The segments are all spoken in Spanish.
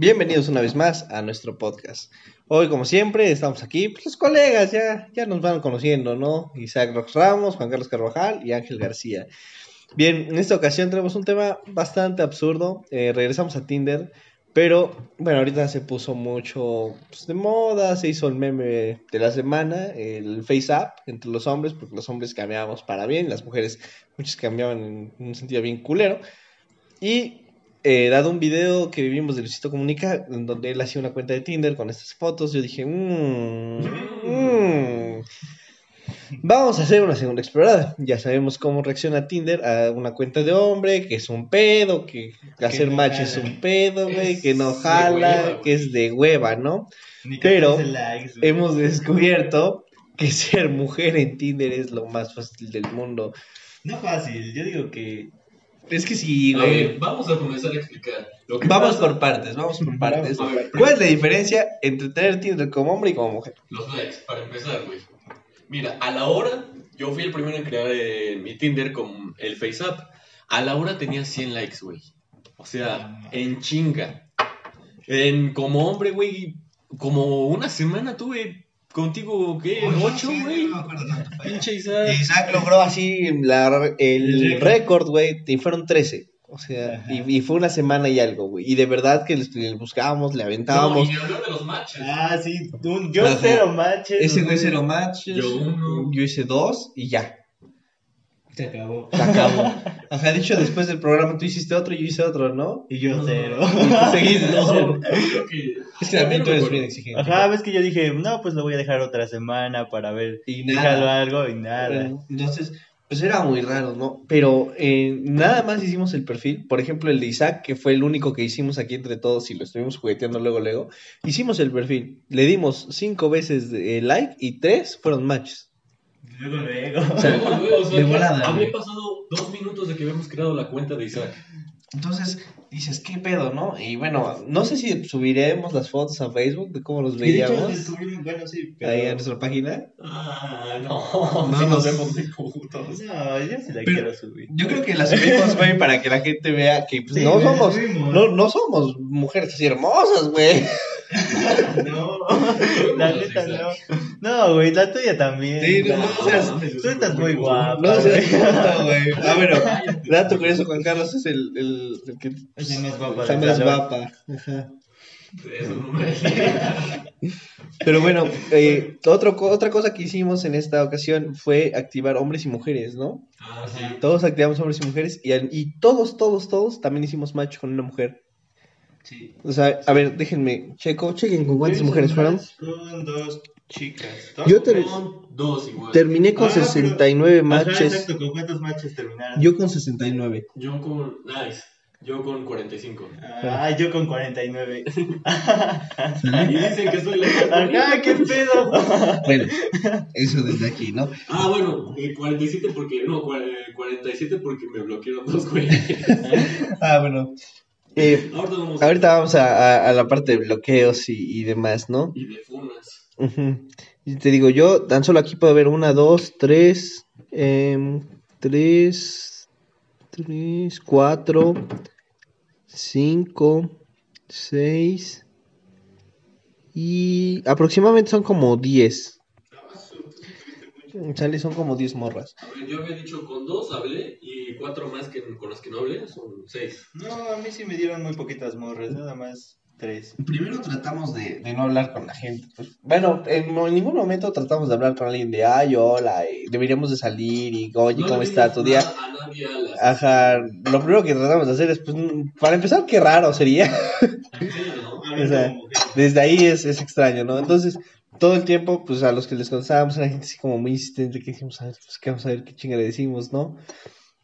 Bienvenidos una vez más a nuestro podcast. Hoy, como siempre, estamos aquí, pues los colegas ya, ya nos van conociendo, ¿no? Isaac Rox Ramos, Juan Carlos Carvajal y Ángel García. Bien, en esta ocasión tenemos un tema bastante absurdo. Eh, regresamos a Tinder, pero bueno, ahorita se puso mucho pues, de moda, se hizo el meme de la semana, el face up entre los hombres, porque los hombres cambiábamos para bien, las mujeres muchas cambiaban en un sentido bien culero. Y eh, dado un video que vivimos de Luisito Comunica, en donde él hacía una cuenta de Tinder con estas fotos, yo dije, mmm, mmm, vamos a hacer una segunda explorada. Ya sabemos cómo reacciona Tinder a una cuenta de hombre, que es un pedo, que hacer no match jala. es un pedo, güey, que no jala, hueva, que es de hueva, ¿no? Pero likes. Hemos descubierto que ser mujer en Tinder es lo más fácil del mundo. No fácil, yo digo que. Es que sí, A güey. ver, vamos a comenzar a explicar. Lo que Vamos pasa- por partes, vamos por partes. A ver, ¿Cuál es la diferencia entre tener Tinder como hombre y como mujer? Los likes, para empezar, güey. Mira, a la hora, yo fui el primero en crear eh, mi Tinder con el FaceApp. A la hora tenía 100 likes, güey. O sea, en chinga. En, como hombre, güey, como una semana tuve contigo, ¿qué? ¿Ocho, güey? Pinche Isaac. Isaac logró así la- el récord, güey, y fueron 13. O sea, y, y fue una semana y algo, güey. Y de verdad que les- le buscábamos, le No, aventábamos. y ni hablar de los matches. Ah, sí, un- yo Ajá. cero matches. Ese güey cero matches. Yo uno. Yo hice dos y ya. Se acabó. Se acabó. Ajá, dicho después del programa tú hiciste otro y yo hice otro, ¿no? Y yo cero. Y seguís No, cero. creo que... Es que también tú eres bien exigente. Ajá, ves que yo dije, no, pues lo voy a dejar otra semana para ver. Y Déjalo nada. algo y nada. Entonces, pues era muy raro, ¿no? Pero eh, nada más hicimos el perfil. Por ejemplo, el de Isaac, que fue el único que hicimos aquí entre todos y lo estuvimos jugueteando luego, luego. Hicimos el perfil. Le dimos cinco veces de like y tres fueron matches. Luego, luego. O sea, Luego, luego, o sea, de volada, Había pasado dos minutos de que habíamos creado la cuenta de Isaac. Entonces, dices, ¿qué pedo, no? Y bueno, no sé si subiremos las fotos a Facebook de cómo los veíamos bueno, sí, pero... ahí en nuestra página. Ah, no. No sí nos- vemos de putos. No, yo sí la Pero- quiero subir. Yo creo que la subimos, güey, para que la gente vea que pues, Sí, no somos, no, no somos mujeres así hermosas, güey. No, la neta no. No, güey, la tuya también. Sí, no, La- no seas- Tú estás muy guapa. No seas güey. tonto, güey. Ah, bueno, dato curioso, Juan Carlos es el, el, el que Es el más guapa más. Ajá. Pero bueno, eh, otro, otra cosa que hicimos en esta ocasión fue activar hombres y mujeres, ¿no? Ah, sí. Todos activamos hombres y mujeres y, y todos, todos, todos también hicimos match con una mujer. Sí. O sea, a ver, déjenme, checo, chequen con cuántas mujeres fueron. Con dos chicas. Yo te- Son dos igual. Terminé con Ah, pero- 69 Ajá, matches. exacto, ¿con cuántos matches terminaron? Yo con 69. Yo con. Nice. Yo con 45. Ah, yo con 49. Y dicen que soy la. Ajá, qué pedo. Bueno, eso desde aquí, ¿no? Ah, bueno, el 47 porque. No, cua- eh, 47 porque me bloquearon dos güey. Ah, bueno. Eh, Ahorita vamos a. vamos a, la parte de bloqueos y, y demás, ¿no? Y de funas. Y te digo, yo tan solo aquí puedo ver una, dos, tres, em, tres, tres, cuatro, cinco, seis y aproximadamente son como diez. Sale, son como diez morras. A ver, yo había dicho con dos hablé y cuatro más que con las que no hablé son seis. No, a mí sí me dieron muy poquitas morras, nada más tres. Primero tratamos de, de no hablar con la gente. Pues, bueno, en, en ningún momento tratamos de hablar con alguien de, ay, hola, eh, deberíamos de salir y, oye, No ¿cómo está tu día? A nadie a las. Ajá, lo primero que tratamos de hacer es, pues, para empezar, qué raro sería. Sí, ¿no? O sea, desde ahí es, es extraño, ¿no? Entonces, todo el tiempo, pues, a los que les contestábamos era gente así como muy insistente, que dijimos, a ver, pues, que vamos a ver qué chinga le decimos, ¿no?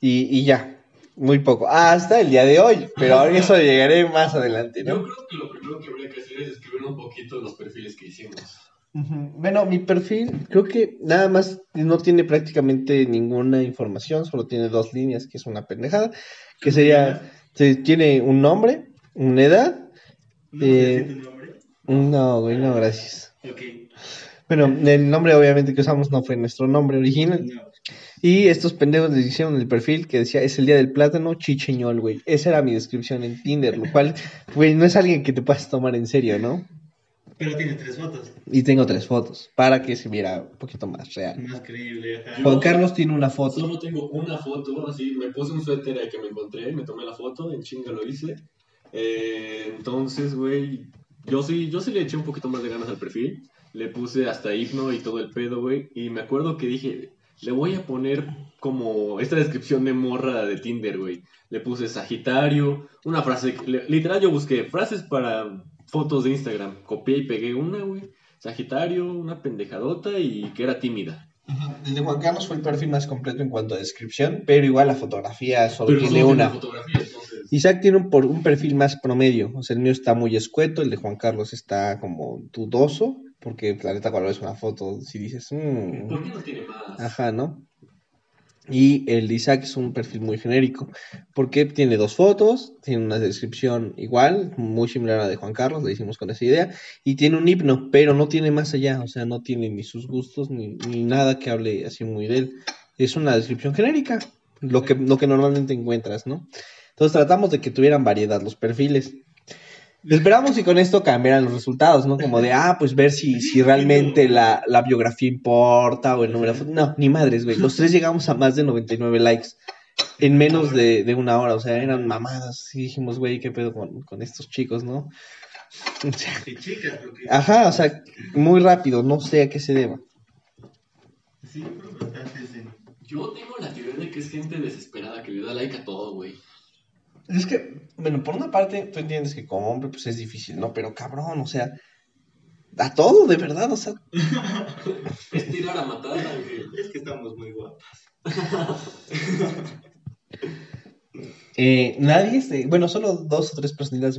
Y, y ya, muy poco. Hasta el día de hoy, pero a eso llegaré más adelante, ¿no? Yo creo que lo primero que habría que hacer es escribir un poquito los perfiles que hicimos. Bueno, mi perfil creo que nada más no tiene prácticamente ninguna información, solo tiene dos líneas, que es una pendejada, que sería, se- tiene un nombre, una edad, ¿No Eh, nombre? no, güey, no, gracias. Ok. Bueno, el nombre obviamente que usamos no fue nuestro nombre original. No. Y estos pendejos les hicieron el perfil que decía, es el día del plátano, chicheñol, güey. Esa era mi descripción en Tinder, lo cual, güey, no es alguien que te puedas tomar en serio, ¿no? Pero tiene tres fotos. Y tengo tres fotos, para que se viera un poquito más real. Más creíble. ajá. Juan Carlos tiene una foto. Solo tengo una foto, así, me puse un suéter ahí que me encontré, me tomé la foto, en chinga lo hice. Eh, entonces, güey, yo sí, yo sí le eché un poquito más de ganas al perfil. Le puse hasta himno y todo el pedo, güey. Y me acuerdo que dije, le voy a poner como esta descripción de morra de Tinder, güey. Le puse Sagitario, una frase, le- literal yo busqué frases para fotos de Instagram. Copié y pegué una, güey. Sagitario, una pendejadota y que era tímida. El de Juan Carlos fue el perfil más completo en cuanto a descripción, pero igual la fotografía solo Pero tiene una. entonces. Isaac tiene un, por, un perfil más promedio, o sea, el mío está muy escueto, el de Juan Carlos está como dudoso, porque la neta cuando ves una foto, si dices, "Mm, ¿Por qué no tiene más? Ajá, ¿no? Y el de Isaac es un perfil muy genérico, porque tiene dos fotos, tiene una descripción igual, muy similar a la de Juan Carlos, le hicimos con esa idea, y tiene un himno, pero no tiene más allá, o sea, no tiene ni sus gustos, ni, ni nada que hable así muy de él. Es una descripción genérica, lo que, lo que normalmente encuentras, ¿no? Entonces tratamos de que tuvieran variedad los perfiles. Esperamos y con esto cambiaran los resultados, ¿no? Como de, ah, pues ver si, si realmente la, la biografía importa o el número de. No, ni madres, güey. Los tres llegamos a más de 99 likes en menos de, de una hora. O sea, eran mamadas. Y dijimos, güey, ¿qué pedo con, con estos chicos, no? O sea. Ajá, o sea, muy rápido. No sé a qué se deba. Sí, pero bastante sí. Yo tengo la teoría de que es gente desesperada que le da like a todo, güey. Es que, bueno, por una parte, tú entiendes que como hombre, pues es difícil, ¿no? Pero cabrón, o sea, a todo, de verdad, o sea, Es tirar a matar, Ángel. Es que estamos muy guapos. Eh, nadie, se- bueno, solo dos o tres personas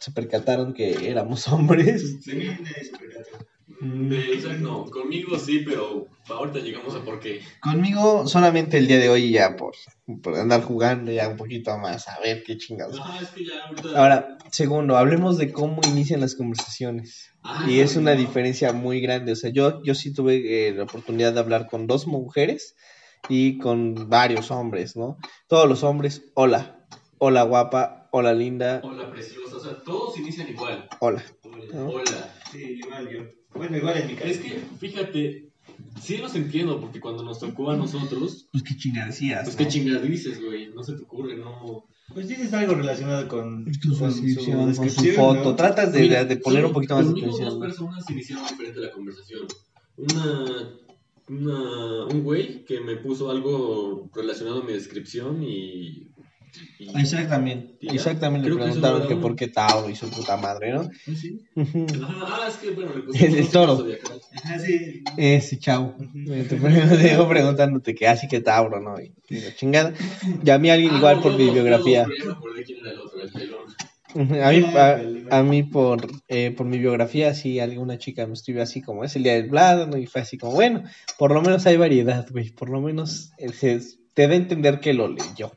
se percataron que éramos hombres. Sí, nadie se percató. De Isaac no, conmigo sí, pero ahorita llegamos a por qué. Conmigo solamente el día de hoy ya por, por andar jugando ya un poquito más, a ver qué chingados. Ah, es que ya ahorita. Ahora, segundo, hablemos de cómo inician las conversaciones. Ah, Y es una no. diferencia muy grande. O sea, yo, yo sí tuve eh, la oportunidad de hablar con dos mujeres y con varios hombres, ¿no? Todos los hombres, hola, hola guapa, hola linda, Hola, preciosa. O sea, todos inician igual. hola. Hola. ¿No? Hola. Sí, igual yo. Bueno, igual en mi caso. Es que, fíjate, sí los entiendo, porque cuando nos tocó a nosotros, Pues qué chingadas decías. pues qué dices, güey. No se te ocurre, no. Pues dices algo relacionado con, Con su descripción, con su foto. ¿no? Tratas de, Mira, de poner un poquito más de atención. dos ¿no? personas iniciaron diferente la conversación. Una, una, un güey que me puso algo relacionado a mi descripción y... y- A Isaac también. Y ya. Isaac también le que preguntaron que por qué Tauro y su puta madre, ¿no? ¿Ah, sí? Ah, es que bueno, le El- toro. Eh, sí, chao. Eh, Te dejo preguntándote que así que Tauro, ¿no? Y, chingada. Y a mí alguien Ah, igual no, por no, mi no, biografía. A mí, a, a mí por, eh, por mi biografía, sí, alguna chica me escribió así como es el día del plátano y fue así como, bueno, por lo menos hay variedad, güey, por lo menos eh, se- te da a entender que lo leyó,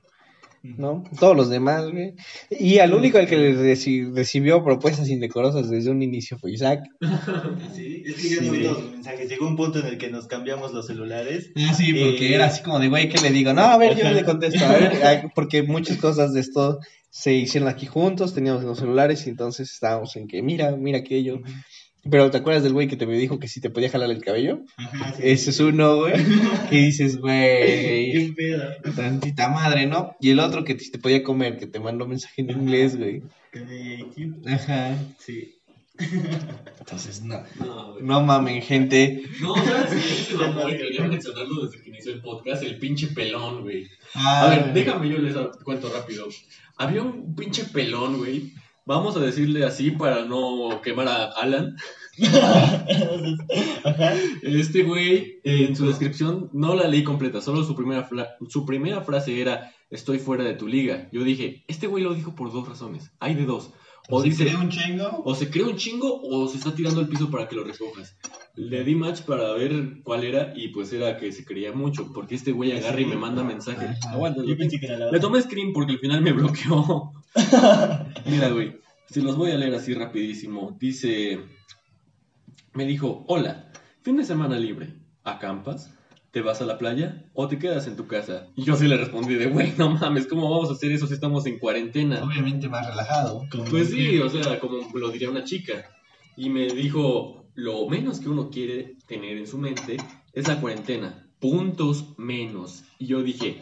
¿no? Todos los demás, güey. Y al único al que le reci- recibió propuestas indecorosas desde un inicio fue Isaac. Sí, es que yo no Sí. los mensajes. Llegó un punto en el que nos cambiamos los celulares. Ah, sí, porque era así como de, güey, ¿qué le digo? No, a ver, yo le contesto, a ver, porque muchas cosas de esto se hicieron aquí juntos, teníamos los celulares y entonces estábamos en que, mira, mira aquello. Pero ¿te acuerdas del güey que te me dijo que si te podía jalar el cabello? Ajá, sí. Ese es uno, güey. Que dices, güey, Qué pedo. tantita madre, ¿no? Y el otro que te, te podía comer, que te mandó mensaje en inglés, güey. Ajá. Sí. Entonces, no. No, güey. No mamen, gente. No, ¿sabes qué? Quería mencionarlo desde que inició el podcast, el pinche pelón, güey. A Ah, ver, déjame yo les cuento rápido. Había un pinche pelón, güey. Vamos a decirle así para no quemar a Alan. Este güey, en su descripción, no la leí completa, solo su primera, su primera frase era, estoy fuera de tu liga. Yo dije, este güey lo dijo por dos razones. Hay de dos. O dice, un chingo. o se cree un chingo o se está tirando el piso para que lo recojas. Le di match para ver cuál era y pues era que se creía mucho, porque este güey agarra y me manda mensaje. Aguanta, le tomé screen porque al final me bloqueó. Mira, güey, si los voy a leer así rapidísimo. Dice, me dijo, hola, fin de semana libre, ¿acampas? ¿Te vas a la playa o te quedas en tu casa? Y yo sí le respondí de, güey, no mames, ¿cómo vamos a hacer eso si estamos en cuarentena? Obviamente más relajado. Pues sí, o sea, como lo diría una chica. Y me dijo, lo menos que uno quiere tener en su mente es la cuarentena. Puntos menos. Y yo dije,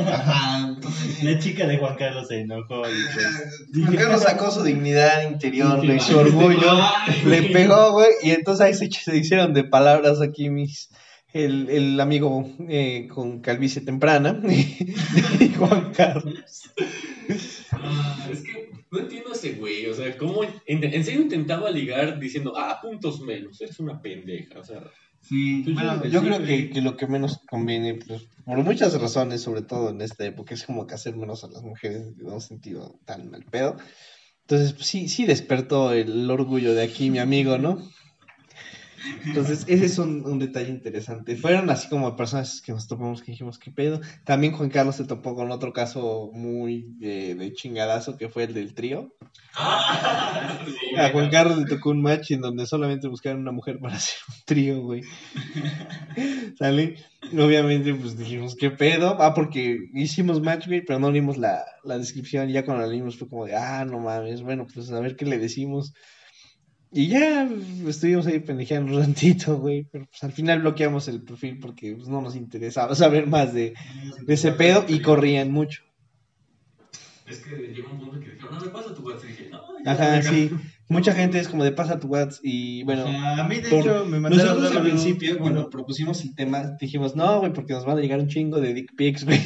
Ajá, entonces... La chica de Juan Carlos se enojó y pues. Juan Carlos sacó su dignidad interior, güey, su orgullo, le pegó, güey, y entonces ahí se, se hicieron de palabras aquí mis, el, el amigo eh, con calvicie temprana, y Juan Carlos. Ah, es que no entiendo a ese güey, o sea, ¿cómo en, en serio intentaba ligar diciendo, ah, puntos menos, eres una pendeja, o sea, Sí, bueno, yo- creo que, que lo que menos conviene, pues, por muchas razones, sobre todo en esta época, es como que hacer menos a las mujeres en un sentido tan mal pedo. Entonces, pues, sí, sí despertó el orgullo de aquí, mi amigo, ¿no? Entonces, ese es un, un detalle interesante. Fueron así como personas que nos topamos que dijimos, ¿qué pedo? También Juan Carlos se topó con otro caso muy de, de chingadazo, que fue el del trío. A Juan Carlos le tocó un match en donde solamente buscaron una mujer para hacer un trío, güey. ¿Sale? Obviamente, pues dijimos, ¿qué pedo? Ah, porque hicimos match, güey, pero no leímos la, la descripción. Y ya cuando la leímos fue como de, ah, no mames, bueno, pues a ver qué le decimos. Y ya estuvimos ahí pendejeando un ratito, güey. Pero pues al final bloqueamos el perfil porque pues, no nos interesaba saber más de, de ese pedo y corrían mucho. es que llegó un punto que dijeron, no, me pasa tu WhatsApp, y dije, no, ya, Ajá, sí. Mucha gente es como de pasa tu WhatsApp y bueno. a mí de por- hecho me mandaron Nosotros al principio, cuando propusimos el tema, dijimos, no, güey, porque nos van a llegar un chingo de dick pics, güey.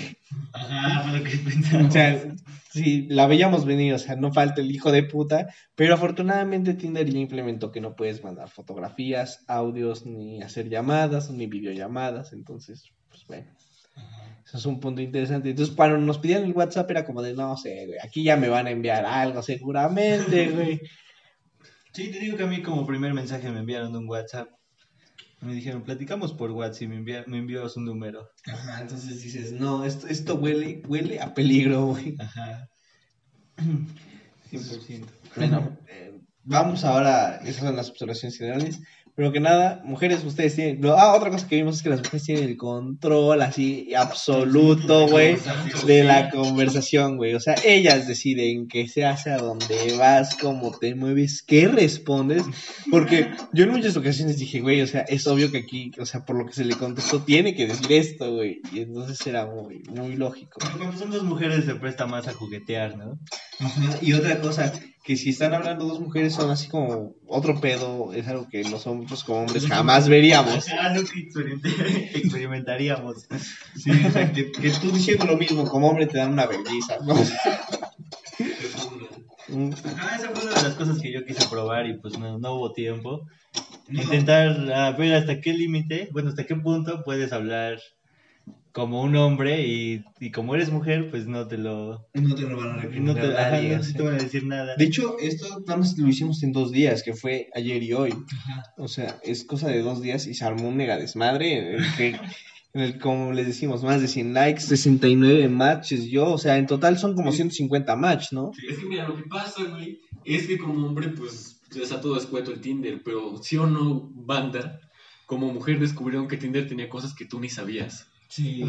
Ajá, fue lo que pensamos. O sea, sí, la veíamos venir, o sea, no falta el hijo de puta, pero afortunadamente Tinder ya implementó que no puedes mandar fotografías, audios, ni hacer llamadas, ni videollamadas, entonces, pues bueno. Eso es un punto interesante. Entonces, cuando nos pidieron el WhatsApp era como de, no sé, güey, aquí ya me van a enviar algo seguramente, güey. Sí, te digo que a mí como primer mensaje me enviaron un WhatsApp. Me dijeron, platicamos por WhatsApp y me, me envió su número. Ajá, entonces dices, no, esto, esto huele, huele a peligro, güey. Ajá. 100%. Bueno, eh, vamos ahora, esas son las observaciones generales. Pero que nada, mujeres, ustedes tienen. no, ah, otra cosa que vimos es que las mujeres tienen el control así absoluto, güey, de la conversación, güey. O sea, ellas deciden qué se hace, a dónde vas, cómo te mueves, qué respondes. Porque yo en muchas ocasiones dije, güey, o sea, es obvio que aquí, o sea, por lo que se le contestó, tiene que decir esto, güey. Y entonces era muy, muy lógico. Cuando son dos mujeres se presta más a juguetear, ¿no? Y otra cosa, que si están hablando dos mujeres son así como otro pedo, es algo que nosotros como hombres jamás veríamos. Ah, nunca experimenté- experimentaríamos. Sí, o sea, que, que tú diciendo lo mismo como hombre te dan una belleza, ¿no? Ah, esa fue una de las cosas que yo quise probar y pues no, no hubo tiempo. Intentar ver hasta qué límite, bueno, hasta qué punto puedes hablar como un hombre y, y como eres mujer, pues no te lo... No te lo van a No recrimar te, ajá, nadie, no te van a decir nada. De hecho, esto nada más lo hicimos en dos días, que fue ayer y hoy. O sea, es cosa de dos días y se armó un mega desmadre en el que, en el, como les decimos, más de 100 likes, 69 matches yo, o sea, en total son como 150 match, ¿no? Es que mira, lo que pasa, güey, es que como hombre, pues, está todo escueto el Tinder, pero sí o no, banda, como mujer descubrieron que Tinder tenía cosas que tú ni sabías. Sí.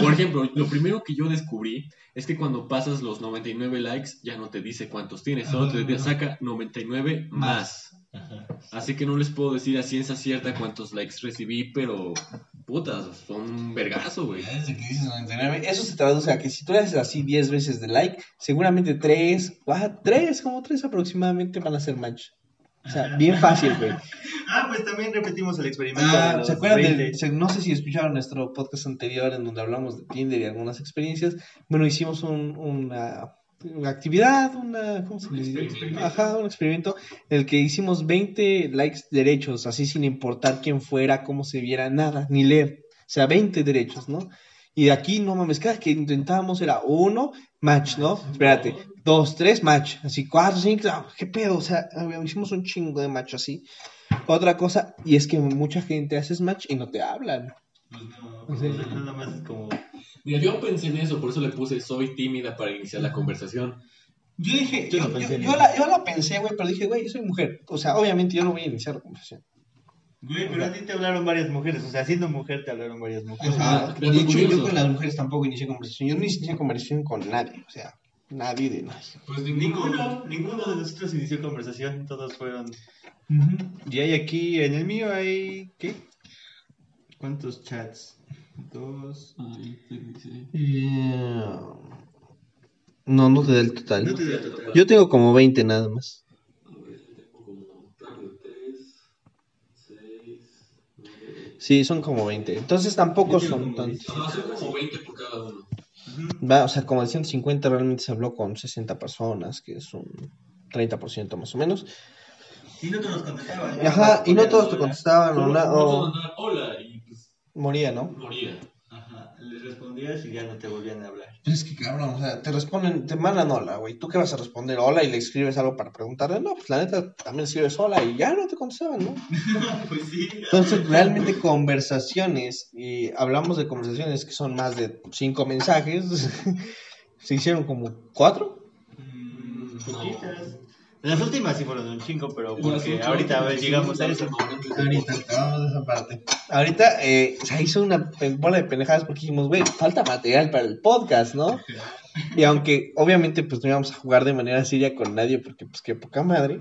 Por ejemplo, lo primero que yo descubrí es que cuando pasas los 99 likes, ya no te dice cuántos tienes, solo te saca 99 más. Ajá. Así que no les puedo decir a ciencia cierta cuántos likes recibí, pero putas, son un vergazo, güey. Desde que dices 99, eso se traduce a que si tú le haces así 10 veces de like, seguramente 3, 3, como 3 aproximadamente van a ser match. O sea, bien fácil, güey. Ah, pues también repetimos el experimento. Ah, ¿Se acuerdan 20. del, se- no sé si escucharon nuestro podcast anterior en donde hablamos de Tinder y algunas experiencias. Bueno, hicimos un- una, una actividad, una, ¿cómo se le dice? Ajá, un experimento en el que hicimos 20 likes derechos, así sin importar quién fuera, cómo se viera, nada, ni leer. O sea, 20 derechos, ¿no? Y de aquí, no mames, cada que intentábamos era uno, match, ¿no? Espérate, dos, tres, match. Así, cuatro, cinco, ¿qué pedo? O sea, hicimos un chingo de match así. Otra cosa, y es que mucha gente haces match y no te hablan. Pues no, Sí. sea, nada más es como. Mira, yo pensé en eso, por eso le puse soy tímida para iniciar la conversación. Yo dije, Yo yo, no pensé yo- yo la, yo la pensé, güey, pero dije, güey, soy mujer. O sea, obviamente yo no voy a iniciar la conversación. Güey, pero a ti te hablaron varias mujeres, o sea, siendo mujer te hablaron varias mujeres. Ajá, de hecho, yo con las mujeres tampoco inicié conversación. Yo no inicié conversación con nadie, o sea, nadie de nadie. Pues Ninguno, ninguno de nosotros inició conversación, todos fueron. Y hay aquí, en el mío hay, ¿qué? ¿Cuántos chats? Dos. Ay, sí. Eh, No, no te da el total. No te da total. Yo tengo como 20 nada más. A ver, tengo como tengo tres, seis, nueve. Sí, son como 20. Entonces tampoco son tantos. No, son como 20 por cada uno. Va, o sea, como de 150 realmente se habló con 60 personas, que es un 30% más o menos. Y no todos contestaban. Ajá, y no todos te contestaban o, hola y pues moría, ¿no? moría. Les respondías y ya no te volvían a hablar. Pues es que cabrón, o sea, te responden, te mandan hola, güey. ¿Tú qué vas a responder? Hola y le escribes algo para preguntarle. No, pues la neta también escribes hola y ya no te contestaban, ¿no? pues sí. Entonces, realmente conversaciones, y hablamos de conversaciones que son más de cinco mensajes, se hicieron como cuatro. Mm, Poquitas. Las últimas sí fueron un chingo, pero porque ahorita a llegamos a hicimos eso. Ahorita acabamos de esa parte. Ahorita eh, se hizo una bola de pendejadas porque dijimos, güey, falta material para el podcast, ¿no? Y aunque obviamente pues no íbamos a jugar de manera seria con nadie porque pues qué poca madre,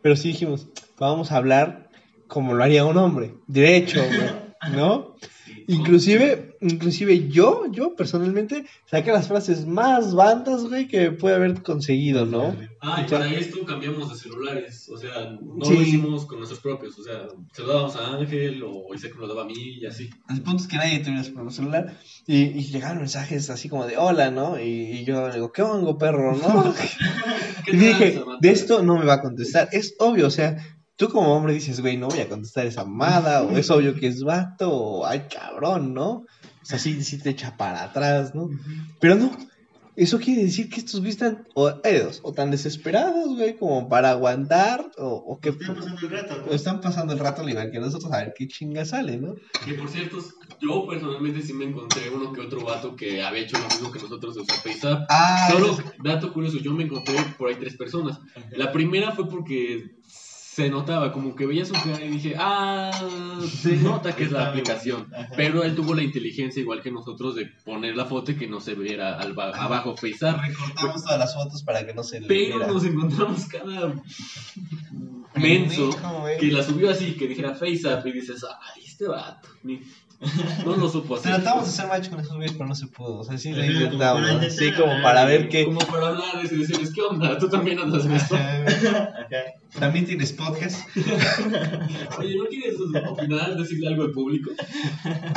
pero sí dijimos, vamos a hablar como lo haría un hombre, derecho, güey, ¿no? Inclusive, inclusive yo, yo personalmente saqué las frases más bandas, güey, que puede haber conseguido, ¿no? Ah, y para esto cambiamos de celulares, o sea, no Sí. lo hicimos con nuestros propios, o sea, se lo dábamos a Ángel o Isaac me lo daba a mí y así. El punto es que nadie tuviera su propio celular y, y llegaron mensajes así como de hola, ¿no? Y, y yo digo, ¿qué hongo, perro, no? ¿Qué y dije, de esto no me va a contestar. Es obvio, o sea, tú como hombre dices, güey, no voy a contestar esa mamada, o es obvio que es vato, o ay, cabrón, ¿no? O sea, sí, sí te echa para atrás, ¿no? Pero no, eso quiere decir que estos güeyes están, o, dos, o tan desesperados, güey, como para aguantar, o, o que Están pasando el rato. o están pasando el rato al igual que nosotros a ver qué chinga sale, ¿no? Que por cierto, yo personalmente sí me encontré uno que otro vato que había hecho lo mismo que nosotros de usar FaceApp. Ah, Solo, eso- dato curioso, yo me encontré por ahí tres personas. La primera fue porque se notaba, como que veía su cara y dije, ah, se nota que es la aplicación. Pero él tuvo la inteligencia, igual que nosotros, de poner la foto y que no se viera al ba- abajo FaceApp. recortamos todas las fotos para que no se le Pero viera. nos encontramos cada menso que la subió así, que dijera FaceApp y dices, ay, este vato, ni- no lo supo hacer. Tratamos de hacer match con esos güeyes, pero no se pudo. O sea, sí lo intentamos. Sí, como hablar, para ver qué. Como para hablarles y decirles, ¿qué onda? ¿Tú también andas en esto? También tienes podcast. Oye, ¿no quieres opinar, decirle algo al público?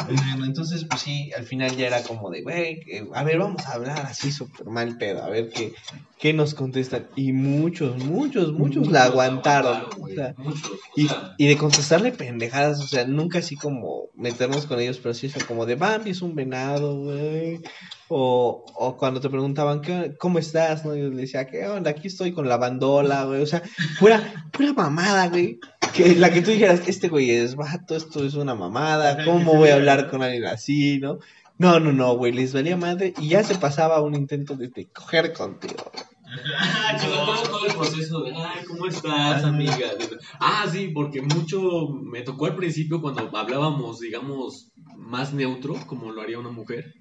Bueno, entonces, pues sí, al final ya era como de, güey, a ver, vamos a hablar así súper mal pedo, a ver qué, qué nos contestan. Y muchos, muchos, muchos la aguantaron. O güey, sea, Muchos. O y, y de contestarle pendejadas, o sea, nunca así como meternos con ellos, pero sí eso como de Bambi es un venado, güey. O, o cuando te preguntaban, ¿qué, ¿cómo estás? ¿no? Yo le decía, ¿qué onda? Aquí estoy con la bandola, güey. O sea, pura, pura mamada, güey. Que la que tú dijeras, este güey es vato, esto es una mamada, ¿cómo voy a hablar con alguien así, no? No, no, no, güey, les valía madre y ya se pasaba un intento de, de coger contigo. o sea, todo, todo el proceso de, ay, ¿cómo estás, amiga? Ah, sí, porque mucho me tocó al principio cuando hablábamos, digamos, más neutro, como lo haría una mujer.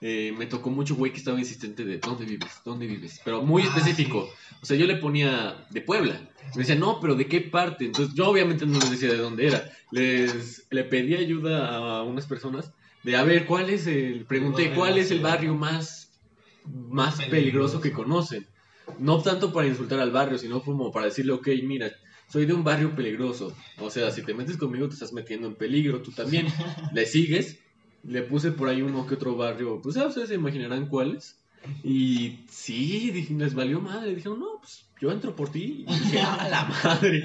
Eh, me tocó mucho güey que estaba insistente de ¿dónde vives? ¿Dónde vives? Pero muy Ah, específico. O sea, yo le ponía de Puebla. Me decía, no, pero ¿de qué parte? Entonces yo obviamente no les decía de dónde era. Les le pedí ayuda a unas personas de a ver cuál es el. Pregunté cuál es el barrio más, más peligroso que conocen. No tanto para insultar al barrio, sino como para decirle, ok, mira, soy de un barrio peligroso. O sea, si te metes conmigo te estás metiendo en peligro, tú también. Le sigues. Le puse por ahí uno que otro barrio, pues ya ustedes se imaginarán cuáles. Y sí, dije, les valió madre. Dijeron, no, pues yo entro por ti. Y dije, a la madre.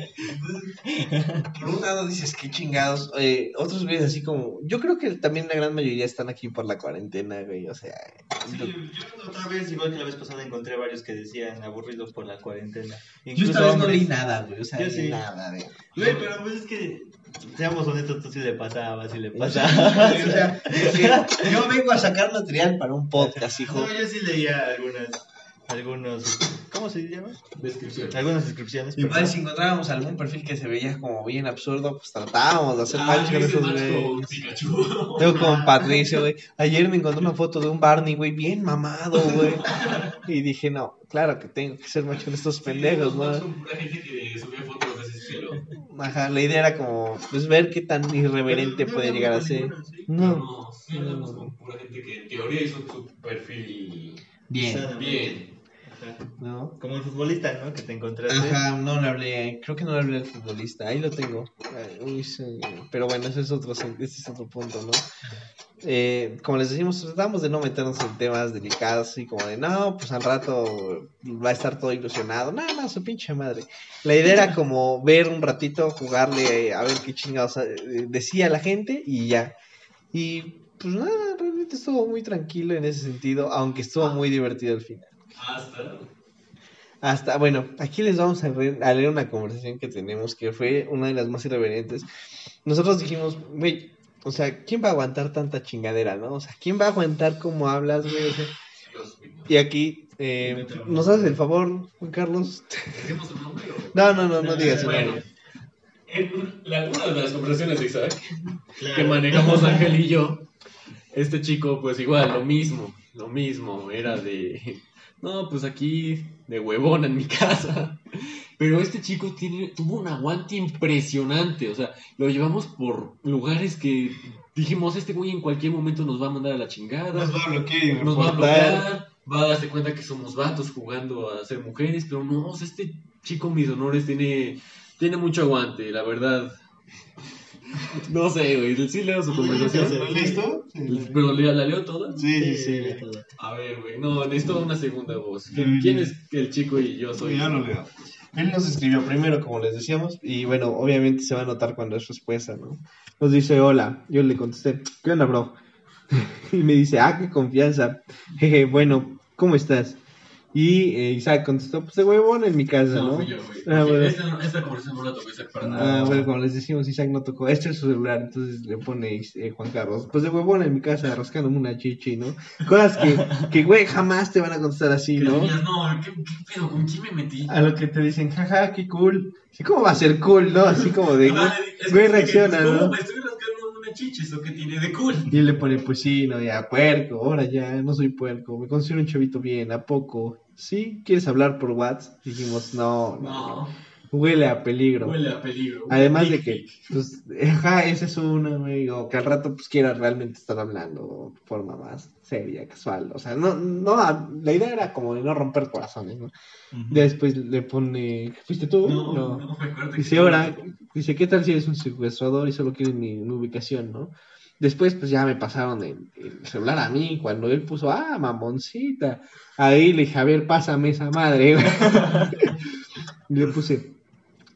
Por un lado dices, qué chingados. Eh, otros güeyes así como, yo creo que también la gran mayoría están aquí por la cuarentena, güey. O sea, Sí, yo otra vez, igual que la vez pasada, encontré varios que decían aburridos por la cuarentena. yo Incluso esta vez no hombres. leí nada, güey. O sea, Yo sí. nada, güey. Güey, pero pues es que, seamos honestos, tú sí le pasabas, sí le o sea, que yo vengo a sacar material para un podcast, hijo. No, yo sí leía algunas, algunos, ¿cómo se llama? Descripción. Algunas descripciones. Igual perdón. si encontrábamos algún perfil que se veía como bien absurdo, pues tratábamos de hacer Ah, match con esos güeyes. Yo con Patricio, güey. Ayer me encontré una foto de un Barney, güey, bien mamado, güey. Y dije, no, claro que tengo que ser macho con estos pendejos, Sí, ¿no? gente que subía fotos. Ajá, la idea era como, pues, ver qué tan irreverente no puede llegar a ser. ninguno, ¿sí? No, No, sí, hablamos con pura gente que en teoría hizo su perfil bien, bien. ¿No? Como el futbolista, ¿no? Que te encontraste. Ajá, no le hablé, creo que no le hablé al futbolista, ahí lo tengo. Uy, sí, Pero bueno, ese es otro, ese es otro punto, ¿no? Eh, como les decimos, tratamos de no meternos en temas delicados, y como de, no, pues al rato va a estar todo ilusionado. No, no, su pinche madre. La idea era como ver un ratito, jugarle, a ver qué chingados eh, decía la gente y ya. Y pues nada, realmente estuvo muy tranquilo en ese sentido, aunque estuvo muy divertido al final. Hasta. Hasta, bueno, aquí les vamos a, re- a leer una conversación que tenemos que fue una de las más irreverentes. Nosotros dijimos, güey, o sea, ¿quién va a aguantar tanta chingadera, no? O sea, ¿quién va a aguantar cómo hablas, güey? O sea, y aquí, eh, ¿nos haces el favor, Juan Carlos? No, no, no, no digas Bueno, en la- una de las conversaciones de Isaac Claro. que manejamos Ángel y yo, este chico, pues igual, lo mismo, lo mismo, era de, no, pues aquí, de huevón en mi casa. Pero este chico tiene, tuvo un aguante impresionante, o sea, lo llevamos por lugares que dijimos, este güey en cualquier momento nos va a mandar a la chingada, Nos va a bloquear nos va a bloquear, va a darse cuenta que somos vatos jugando a ser mujeres, pero no, o sea, este chico, mis honores, tiene, tiene mucho aguante, la verdad. No sé, güey, sí leo su conversación. ¿Listo? Pero ¿le- la leo toda. Sí, sí, sí. A ver, güey, no, necesito una segunda voz. Sí, ¿Quién, sí. es el chico y yo soy? lo leo. Él nos escribió primero, como les decíamos, y bueno, obviamente se va a notar cuando es respuesta, ¿no? Nos dice, hola, yo le contesté, ¿qué onda, bro? y me dice, ah, qué confianza. Jeje, bueno, ¿cómo estás? Y eh, Isaac contestó, pues de huevón en mi casa, No, ¿no? fui yo, güey. Ah, bueno. esta, esta conversación no la toqué Isaac para nada. Ah, bueno, como les decimos, Isaac no tocó. Este es su celular, entonces le pone eh, Juan Carlos. Pues de huevón en mi casa, rascándome una chichi, ¿no? Cosas que, que, güey, jamás te van a contestar así, ¿no? dirías, no, ¿qué, qué pedo? ¿Con quién me metí? A lo que te dicen, jaja, qué cool. Sí, ¿Cómo va a ser cool, no? Así como de, güey, Ah, es que reacciona, ¿cómo ¿no? Me estoy una chicha, ¿eso qué tiene de cool? Y él le pone, pues sí, no, ya, puerco, ahora ya, no soy puerco, me considero un chavito bien, ¿a poco? ¿Sí? ¿Quieres hablar por WhatsApp? Dijimos, no, no, No, huele a peligro. huele a peligro. Además de que, pues, ajá, ese es uno, güey, o que al rato, pues, quiera realmente estar hablando de forma más seria, casual, o sea, no, no, la idea era como de no romper corazones, ¿no? Después le pone, ¿fuiste tú? No, no, me acuerdo. Dice, ahora, dice, ¿qué tal si eres un secuestrador y solo quieres mi, mi ubicación, no? Después, pues ya me pasaron el, el celular a mí, cuando él puso, ah, mamoncita. Ahí le dije, a ver, pásame esa madre. y le puse,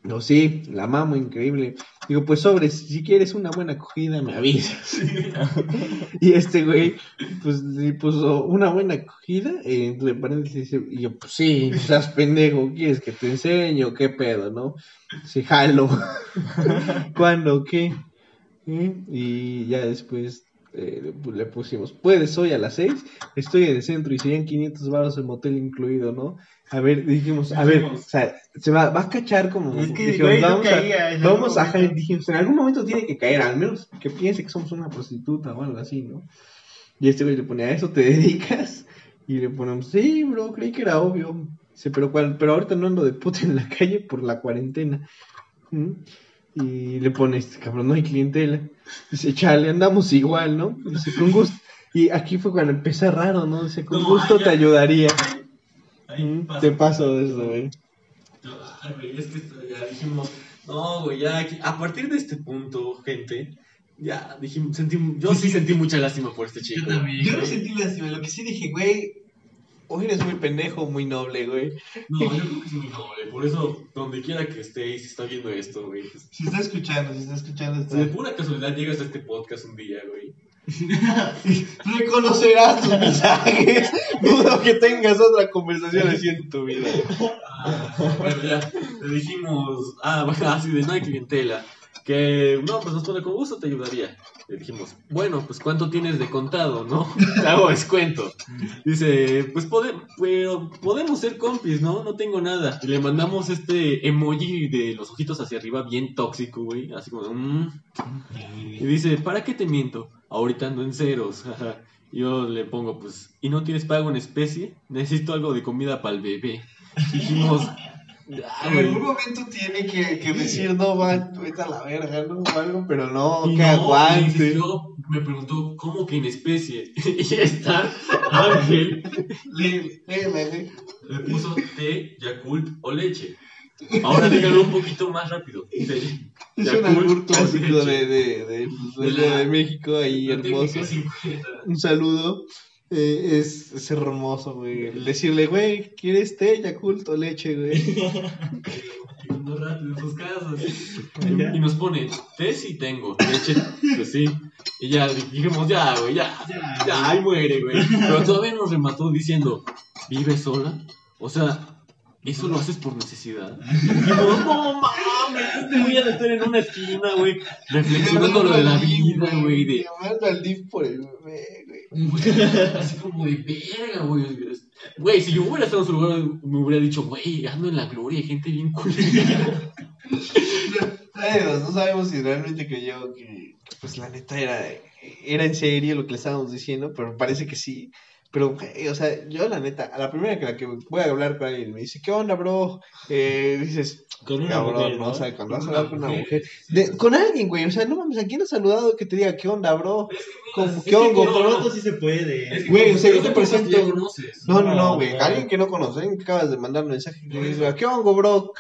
no, sí, la mamo, increíble. Digo, pues sobre, si quieres una buena acogida, me avisas. y este güey, pues le puso una buena acogida, eh, entre paréntesis, y yo, pues sí, estás pendejo, ¿quieres que te enseño? ¿Qué pedo, no? Se jalo. ¿Cuándo? ¿Qué? ¿Eh? Y ya después eh, le pu- le pusimos, puedes hoy a las 6, estoy en el centro y serían 500 baros el motel incluido, ¿no? A ver, dijimos, a ver, o sea, se va, va a cachar como... Es que, dijimos, vamos a- caía en Vamos a, dijimos, en algún momento tiene que caer, al menos que piense que somos una prostituta o algo así, ¿no? Y este güey le pone, ¿a eso te dedicas? Y le ponemos, sí, bro, creí que era obvio. Dice, pero, cuál, pero ahorita no ando de puta en la calle por la cuarentena. ¿Mm? Y le pone, este cabrón, no hay clientela. Dice, chale, andamos igual, ¿no? Dice, con gusto. Y aquí fue cuando empecé raro, ¿no? Dice, con No, gusto ya. te ayudaría. Te paso de eso, güey. Ay, güey, es que ya dijimos, no, güey, ya aquí- a partir de este punto, gente, ya dijimos, sentí, yo sí sentí mucha lástima por este chico. Yo no sentí lástima, lo que sí dije, güey, hoy eres muy pendejo, muy noble, güey. No, yo creo que es muy noble, por eso, donde quiera que esté y si está viendo esto, güey, pues, Si está escuchando, si está escuchando, si de pura casualidad llegas a este podcast un día, güey. Reconocerás tus mensajes. Dudo que tengas otra conversación así en tu vida. Ah, bueno, ya, le dijimos, ah, bueno, así de no hay clientela. Que no, pues nos pone con gusto, te ayudaría. Le dijimos, bueno, pues ¿cuánto tienes de contado, no? Te hago descuento. Dice, pues pode- pero podemos ser compis, ¿no? No tengo nada. Y le mandamos este emoji de los ojitos hacia arriba, bien tóxico, güey. Así como, mm. Y dice, ¿para qué te miento? Ahorita ando en ceros. Yo le pongo, pues, ¿y no tienes pago en especie? Necesito algo de comida para el bebé. Dijimos, "Ah, En güey". algún momento tiene que, que decir, no, va, vete a la verga, ¿no? O algo, pero no, Y que no, aguante. y luego me preguntó, ¿cómo que en especie? y está Ángel, Le- le- le- le puso té, Yakult o leche. Ahora díganlo un poquito más rápido. Es un albur o clásico leche. de, de, de, pues, de, México ahí, hermoso. técnica 50. Un saludo. Eh, es, es hermoso, güey. Decirle, güey, ¿quieres té, Yakult o leche, güey? Llegando rápido a sus casas. Y, y nos pone, té sí tengo, leche, pues sí. Y ya dijimos, ya, güey, ya, ya, ahí muere, güey. Pero todavía nos remató diciendo, ¿vives sola? O sea, ¿eso lo haces por necesidad? Y dijimos, no mames, güey ha de estar en una esquina, güey, reflexionando lo de la vida, güey, de... Llamando al DIF por el bebé, güey. Así como de verga, güey. Güey, si yo hubiera estado en su lugar, me hubiera dicho, güey, ando en la gloria, hay gente bien culera. No sabemos si realmente creyó que, que, pues la neta era, era en serio lo que le estábamos diciendo, pero parece que sí. Pero, güey, o sea, yo la neta, a la primera que la que voy a hablar con alguien me dice, ¿qué onda, bro? Eh, dices, Con una cabrón, mujer, ¿no? O sea, cuando vas a hablar con una mujer. de- con alguien, güey, o sea, no mames, ¿a quién has saludado que te diga, ¿qué onda, bro? Como, ¿qué hongo? con bro? otros sí se puede. Es que Güey, o sea, yo te presento-. No, no, no, güey, alguien que no conoces, alguien que acabas de mandar un mensaje que le diga, ¿qué hongo, bro?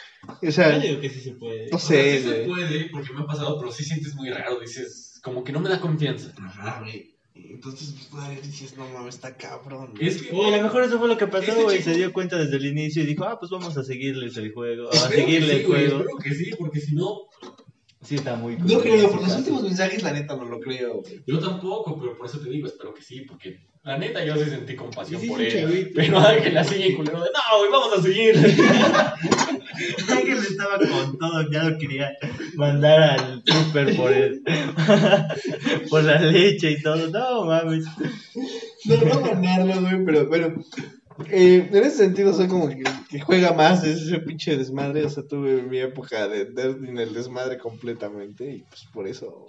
O sea, Yo digo que sí se puede. no O sea, sé, sí se güey. puede, porque me ha pasado, pero sí sientes muy raro, dices, como que no me da confianza. Ajá, güey. Entonces, pues, ay, dices, no mames, está cabrón. Es que, O a lo mejor eso fue lo que pasó, Este güey. chico- Se dio cuenta desde el inicio y dijo, ah, pues vamos a seguirles el juego. A espero que seguirle sí, el juego. espero que sí, porque si no, Sí, está muy No creo, por los caso. últimos mensajes, la neta, no lo creo, güey. yo tampoco, pero por eso te digo, espero que sí, porque la neta yo sí sentí compasión Sí, sí, por sí, él. chavito. Pero Ángel así en culero de, no, güey, vamos a seguir. Ángel estaba con todo, ya lo quería mandar al súper por el, por la leche y todo. No mames. No, no mandarlo, güey, pero bueno. Eh, en ese sentido, soy como que, juega más ese pinche desmadre. O sea, tuve mi época de el desmadre completamente. Y pues por eso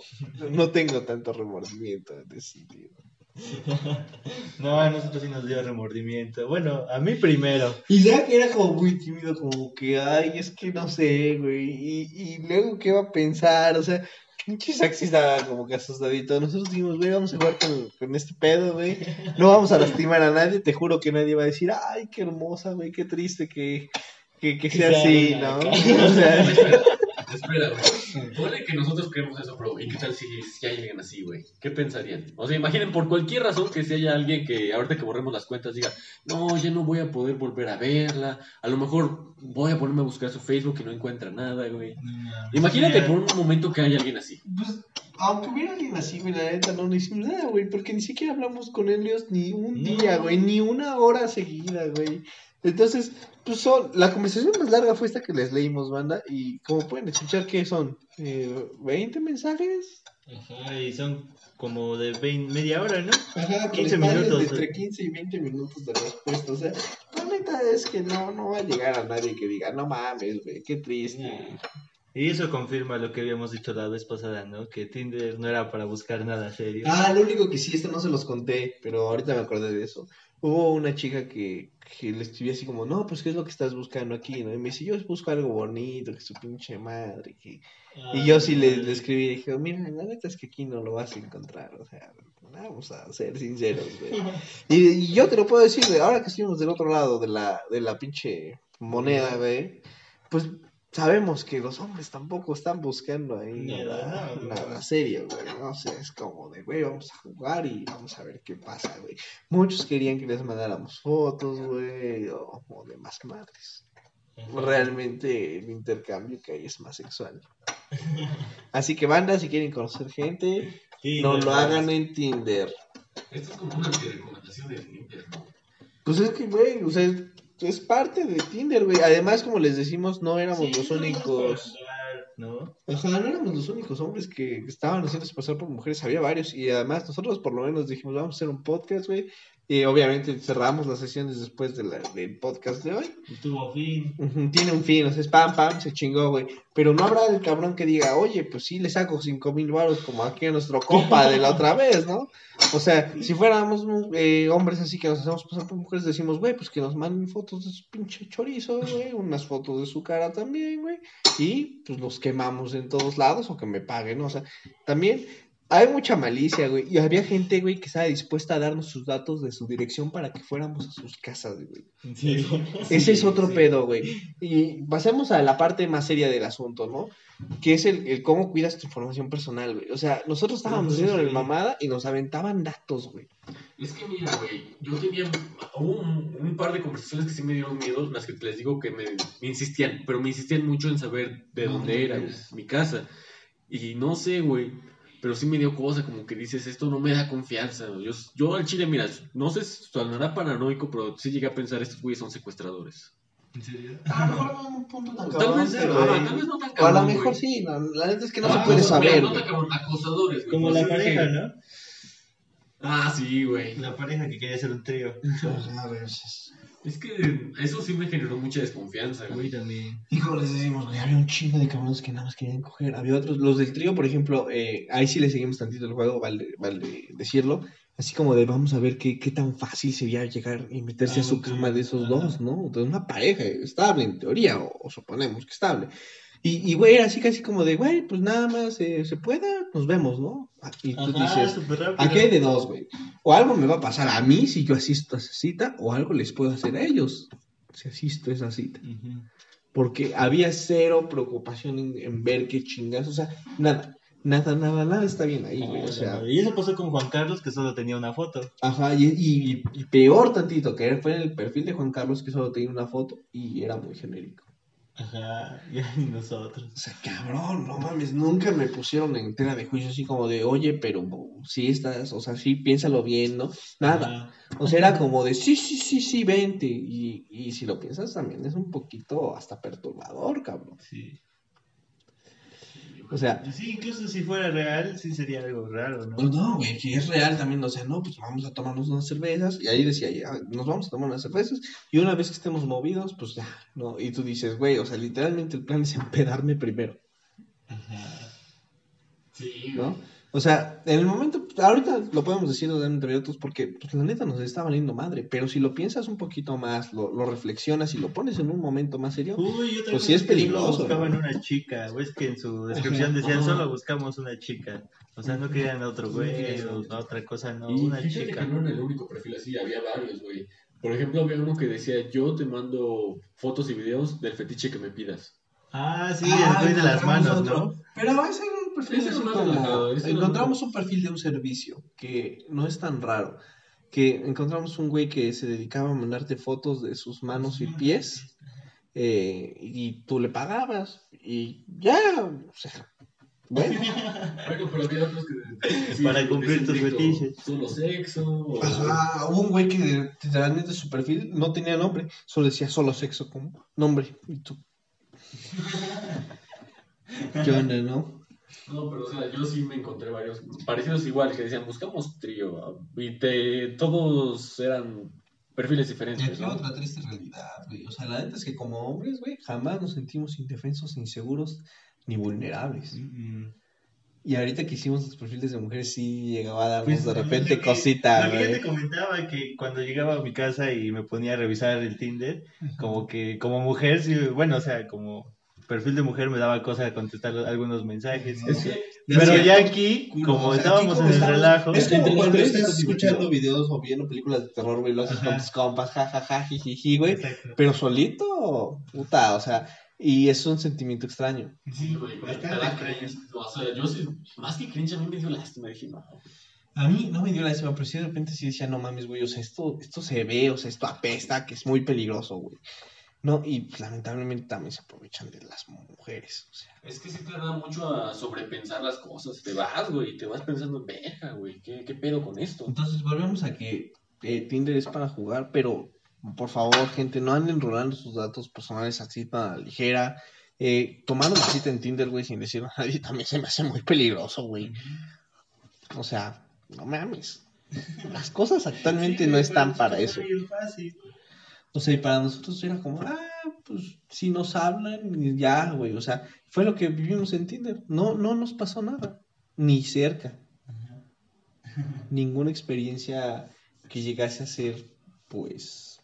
no tengo tanto remordimiento en ese sentido. No, a nosotros sí nos dio remordimiento. Bueno, a mí primero. Y ya que era como muy tímido, como que, ay, es que no sé, güey. Y, y luego, ¿qué va a pensar? O sea, pinche Saxi estaba como que asustadito. Nosotros dijimos, güey, vamos a jugar con, con este pedo, güey. No vamos a lastimar a nadie. Te juro que nadie va a decir, ay, qué hermosa, güey, qué triste que, que, que sea sea así, ¿no? O sea, Espera, güey. Ponle que nosotros creemos eso, bro. ¿Y qué tal si, si hay alguien así, güey? ¿Qué pensarían? O sea, imaginen por cualquier razón que si haya alguien que ahorita que borremos las cuentas diga, no, ya no voy a poder volver a verla. A lo mejor voy a ponerme a buscar su Facebook y no encuentra nada, güey. Imagínate por un momento que hay alguien así. pues, aunque hubiera alguien así, güey, la neta, no le hicimos nada, güey. Porque ni siquiera hablamos con ellos ni un No. día, güey, ni una hora seguida, güey. Entonces, pues son, la conversación más larga fue esta que les leímos, banda, y como pueden escuchar, ¿qué son? Eh, ¿20 mensajes? Ajá, y son como de 20, media hora, ¿no? Ajá, 15 comentarios minutos, de entre 15 y 20 minutos de respuesta, o sea, la neta es que no, no va a llegar a nadie que diga, no mames, güey, qué triste. Y eso confirma lo que habíamos dicho la vez pasada, ¿no? Que Tinder no era para buscar nada serio. Ah, lo único que sí, esto no se los conté, pero ahorita me acordé de eso. Hubo una chica que, que le escribí así como, no, pues, ¿qué es lo que estás buscando aquí? ¿no? Y me dice, yo busco algo bonito, que su pinche madre, que... Y yo sí le, le escribí y dije, mira, la neta es que aquí no lo vas a encontrar, o sea, vamos a ser sinceros, güey. Y, y yo te lo puedo decir, güey, ahora que estuvimos del otro lado de la, de la pinche moneda, güey, pues sabemos que los hombres tampoco están buscando ahí Nada, nada, serio, güey, no sé, es como de, güey, vamos a jugar y vamos a ver qué pasa, güey. Muchos querían que les mandáramos fotos, güey, o, o demás madres. Realmente el intercambio que hay es más sexual. Así que banda, si quieren conocer gente, Sí, no no, lo hagan en Tinder. Esto es como una recomendación de Tinder, ¿no? Pues es que, güey, o sea, es parte de Tinder, güey. Además, como les decimos, no éramos Sí, los no, únicos. ¿no? Ajá, no éramos los únicos hombres que estaban haciéndose pasar por mujeres, había varios. Y además, nosotros por lo menos dijimos, vamos a hacer un podcast, güey. Y obviamente cerramos las sesiones después de la- del podcast de hoy. Y tuvo fin. Tiene un fin, o sea, es pam, pam, se chingó, güey. Pero no habrá el cabrón que diga, oye, pues sí, le saco cinco mil baros como aquí a nuestro compa de la otra vez, ¿no? O sea, si fuéramos eh, hombres así que nos hacemos pasar por mujeres, decimos, güey, pues que nos manden fotos de su pinche chorizo, güey, unas fotos de su cara también, güey, y pues los quemamos en todos lados o que me paguen, ¿no? O sea, también hay mucha malicia, güey, y había gente, güey, que estaba dispuesta a darnos sus datos de su dirección para que fuéramos a sus casas, güey. ¿En serio? Ese es otro sí. pedo, güey. Y pasemos a la parte más seria del asunto, ¿no? Que es el, el cómo cuidas tu información personal, güey. O sea, nosotros estábamos No, haciendo sí. la mamada y nos aventaban datos, güey. Es que mira, güey, yo tenía hubo un, un par de conversaciones que sí me dieron miedo, las que les digo que me, me insistían, pero me insistían mucho en saber de dónde no era mi casa. Y no sé, güey, pero sí me dio cosa, como que dices, esto no me da confianza. Yo, yo al chile, mira, no sé, sonará paranoico, pero sí llegué a pensar, estos güeyes son secuestradores. ¿En serio? A lo mejor no un punto tan Tal vez, pero, ah, tal vez no tan O a cabrón, lo mejor güey. sí, no, la neta es que no Ah, se puede mira, saber, No tan cabrón, acosadores, güey. Como Por la pareja, que- ¿no? Ah, sí, güey. La pareja que quería hacer un trío. A veces. Es que eso sí me generó mucha desconfianza, A mí güey. también. Como les decimos, güey, había un chingo de cabrones que nada más querían coger. Había otros, los del trío, por ejemplo, eh, ahí sí le seguimos tantito el juego, vale, vale decirlo. Así como de vamos a ver qué, qué tan fácil sería llegar y meterse Ah, a su ok. cama de esos dos, ¿no? De una pareja estable, en teoría, o, o suponemos que estable. Y, y, güey, era así casi como de, güey, pues nada más eh, se pueda, nos vemos, ¿no? Y tú Ajá, dices. Aquí hay de dos, güey. O algo me va a pasar a mí si yo asisto a esa cita, o algo les puedo hacer a ellos si asisto a esa cita. Porque había cero preocupación en, en ver qué chingas, o sea, nada, nada, nada, nada está bien ahí, güey. O sea, y eso pasó con Juan Carlos, que solo tenía una foto. ajá, y, y- y peor tantito, que fue en el perfil de Juan Carlos que solo tenía una foto y era muy genérico. Ajá, ya ni nosotros. O sea, cabrón, no mames, nunca me pusieron en tela de juicio así como de, oye, pero sí estás, o sea, sí, piénsalo bien, ¿no? Nada. Ajá. O sea, era como de, sí, sí, sí, sí, vente. Y, y si lo piensas también es un poquito hasta perturbador, cabrón. Sí. O sea, Sí, incluso si fuera real, sí sería algo raro, ¿no? pues no, güey, que es real también, o sea, no, pues vamos a tomarnos unas cervezas. Y ahí decía, ya, nos vamos a tomar unas cervezas. Y una vez que estemos movidos, pues ya, ¿no? Y tú dices, güey, o sea, literalmente el plan es empedarme primero, Ajá. Sí, ¿no? O sea, en el momento, ahorita lo podemos decir entre otros porque, pues la neta nos está valiendo madre. Pero si lo piensas un poquito más, lo, lo reflexionas y lo pones en un momento más serio, Uy, otra Pues sí es peligroso, buscaban ¿no? una chica, ves que en su descripción decían Ajá. solo buscamos una chica. O sea, no querían a otro güey o a otra cosa, no, Y una chica. que no era el único perfil así, había varios, güey. Por ejemplo, había uno que decía, yo te mando fotos y videos del fetiche que me pidas. Ah, sí, Ah, el güey de las manos, otro. ¿no? Pero ese perfil más como- relajado, Encontramos un perfil de un servicio que no es tan raro. Que encontramos un güey que se dedicaba a mandarte fotos de sus manos y pies. eh, y tú le pagabas. Y ya, o sea, bueno. Bueno, pero había otros que... que sí, Para cumplir tus fetiches. Solo sexo. o- Ajá, hubo un güey que literalmente su perfil no tenía nombre, solo decía solo sexo como nombre. Y tú. ¿Qué onda, no? No, pero o sea, yo sí me encontré varios parecidos igual, que decían, buscamos trío. Y te, todos eran perfiles Y diferentes, aquí ¿no? otra triste realidad, güey. O sea, la neta es que como hombres, güey, jamás nos sentimos indefensos, inseguros ni vulnerables. Mm. Y ahorita que hicimos los perfiles de mujeres, sí llegaba a darnos Pues, de repente que- cosita, Lo que yo güey. te comentaba que cuando llegaba a mi casa y me ponía a revisar el Tinder, como que como mujer, sí, bueno, o sea, como perfil de mujer me daba cosa de contestar algunos mensajes. Es que, Pero ya aquí, como o sea, estábamos aquí en el relajo, Es como cuando estás es escuchando videos o viendo películas de terror, güey, lo haces con tus compas, jajaja, jijiji, güey. Pero solito, puta, o sea, y es un sentimiento extraño. Sí, güey, da cringe. O sea, yo sí, más que cringe, a mí me dio lástima. Dije, no. A mí no me dio lástima, pero sí de repente sí decía, no mames, güey, o sea, esto, esto se ve, o sea, esto apesta, que es muy peligroso, güey. No, y lamentablemente también se aprovechan de las mujeres, o sea. Es que sí te da mucho a sobrepensar las cosas. Te vas, güey, te vas pensando en verga, güey. ¿Qué, ¿Qué pedo con esto? Entonces volvemos a que eh, Tinder es para jugar, pero por favor, gente, no anden rolando sus datos personales así tan ligera. eh, tomar una cita en Tinder, güey, sin decirlo a nadie, también se me hace muy peligroso, güey. O sea, no mames. Las cosas actualmente Sí, no están para es eso. fácil. O sea, y para nosotros era como, ah, pues si nos hablan, y ya, güey. O sea, fue lo que vivimos en Tinder. No, no nos pasó nada. Ni cerca. Ninguna experiencia que llegase a ser, pues,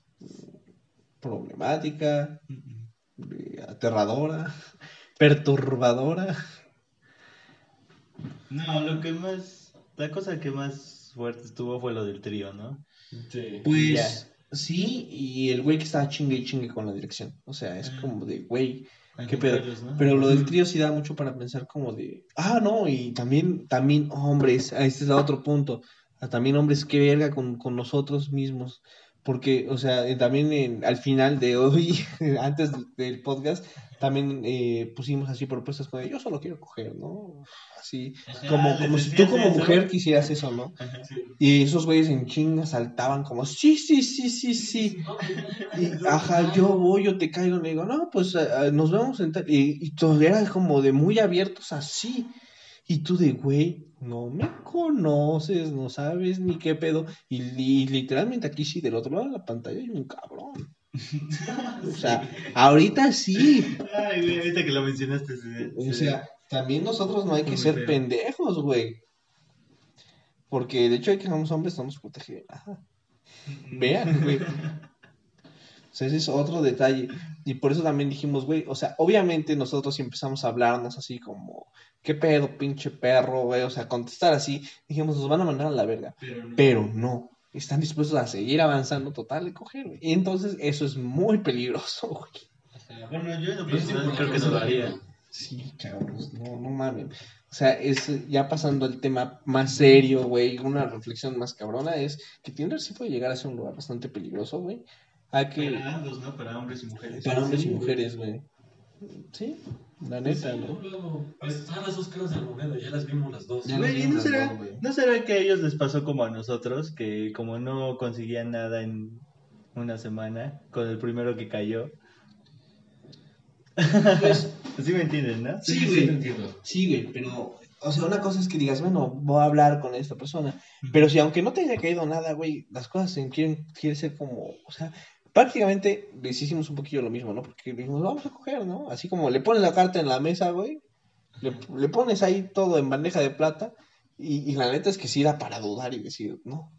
problemática, eh, aterradora, perturbadora. No, lo que más, la cosa que más fuerte estuvo fue lo del trío, ¿no? Sí. Pues Ya. Sí, y el güey que estaba chingue y chingue con la dirección. O sea, es Ah. como de, güey, ¿Qué pedo? Pero lo del trío sí da mucho para pensar como de, ah, no, y también, también hombres, ah, este es el otro punto, ah, también hombres, qué verga con, con nosotros mismos, porque, o sea, eh, también en- al final de hoy, antes del podcast, también eh, pusimos así propuestas con yo solo quiero coger, ¿no? Así, Ajá, como, ¿les como si tú como eso? mujer quisieras eso, ¿no? Ajá. Y esos güeyes en chinga saltaban como, sí, sí, sí, sí, sí. Y, ajá, yo voy, yo te caigo, le digo, no, pues eh, eh, nos vemos en tal. Y, y todo era como de muy abiertos así. Y tú de, güey, no me conoces, no sabes ni qué pedo. Y, li- literalmente aquí sí, del otro lado de la pantalla hay un cabrón. O sea, ahorita sí. Ay, güey, ahorita que lo mencionaste. se- O se- sea, también nosotros no hay que ser feo. pendejos, güey. Porque de hecho hay que somos hombres, no nos protege de nada. Vean, güey. O sea, ese es otro detalle. Y por eso también dijimos, güey, o sea, obviamente nosotros si empezamos a hablarnos así como, ¿qué pedo, pinche perro, güey? O sea, contestar así, dijimos, nos van a mandar a la verga. Pero no. Pero no, están dispuestos a seguir avanzando total y coger, güey. Y entonces eso es muy peligroso, güey. Bueno, yo en lo sí, personal creo que que no lo no haría. daría. Sí, cabros, no, no mames. O sea, es ya pasando al tema más serio, güey, una reflexión más cabrona es que Tinder sí puede llegar a ser un lugar bastante peligroso, güey. Hay que Para ambos, ¿no? Para hombres y mujeres. para hombres y sí, mujeres, güey. Sí, la neta, Sí, ¿no? luego, pues, están las dos caras de la moneda, ya las vimos las dos. Ya Güey, ¿y vimos ¿no las será, dos, güey. ¿no será que a ellos les pasó como a nosotros? Que como no conseguían nada en una semana, con el primero que cayó. Pues, Así me entienden, ¿no? Sí, güey. te entiendo. sí, güey, pero, o sea, una cosa es que digas, bueno, voy a hablar con esta persona, pero si aunque no te haya caído nada, güey, las cosas se quieren, quieren ser como, o sea, prácticamente les hicimos un poquillo lo mismo, ¿no? Porque dijimos, vamos a coger, ¿no? Así como le pones la carta en la mesa, güey, le, le pones ahí todo en bandeja de plata, y, y la neta es que sí era para dudar y decir, no.